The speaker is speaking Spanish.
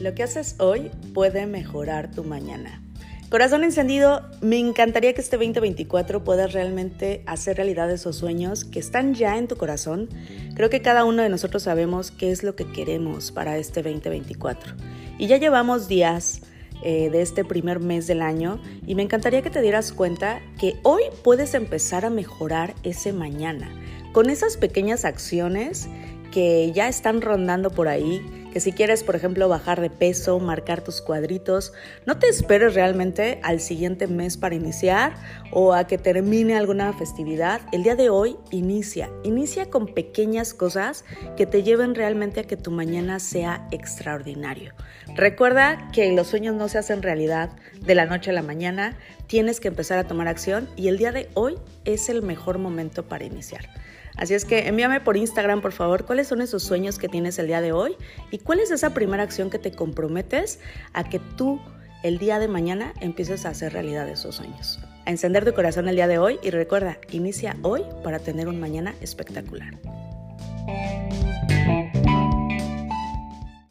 Lo que haces hoy puede mejorar tu mañana. Corazón encendido, me encantaría que este 2024 puedas realmente hacer realidad esos sueños que están ya en tu corazón. Creo que cada uno de nosotros sabemos qué es lo que queremos para este 2024. Y ya llevamos días eh, de este primer mes del año y me encantaría que te dieras cuenta que hoy puedes empezar a mejorar ese mañana con esas pequeñas acciones que ya están rondando por ahí, que si quieres, por ejemplo, bajar de peso, marcar tus cuadritos, no te esperes realmente al siguiente mes para iniciar o a que termine alguna festividad. El día de hoy inicia, inicia con pequeñas cosas que te lleven realmente a que tu mañana sea extraordinario. Recuerda que los sueños no se hacen realidad de la noche a la mañana, tienes que empezar a tomar acción y el día de hoy es el mejor momento para iniciar. Así es que envíame por Instagram, por favor, cuáles son esos sueños que tienes el día de hoy y cuál es esa primera acción que te comprometes a que tú el día de mañana empieces a hacer realidad esos sueños. A encender tu corazón el día de hoy y recuerda, inicia hoy para tener un mañana espectacular.